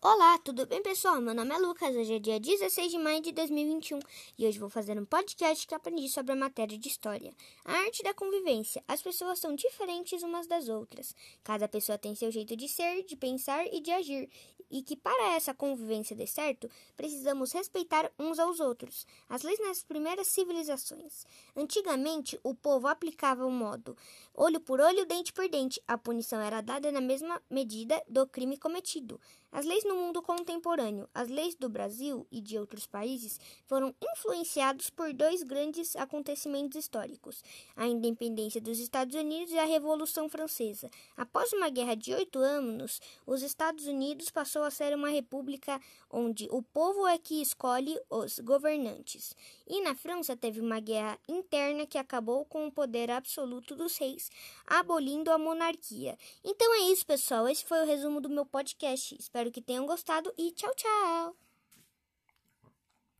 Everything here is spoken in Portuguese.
Olá, tudo bem, pessoal? Meu nome é Lucas. Hoje é dia 16 de maio de 2021 e hoje vou fazer um podcast que aprendi sobre a matéria de história. A arte da convivência. As pessoas são diferentes umas das outras. Cada pessoa tem seu jeito de ser, de pensar e de agir, e que para essa convivência dê certo, precisamos respeitar uns aos outros. As leis nas primeiras civilizações. Antigamente, o povo aplicava o modo olho por olho, dente por dente. A punição era dada na mesma medida do crime cometido. As leis no mundo contemporâneo, as leis do Brasil e de outros países foram influenciados por dois grandes acontecimentos históricos: a independência dos Estados Unidos e a Revolução Francesa. Após uma guerra de oito anos, os Estados Unidos passou a ser uma república onde o povo é que escolhe os governantes. E na França teve uma guerra interna que acabou com o poder absoluto dos reis, abolindo a monarquia. Então é isso, pessoal. Esse foi o resumo do meu podcast. Espero que tenham gostado e tchau, tchau!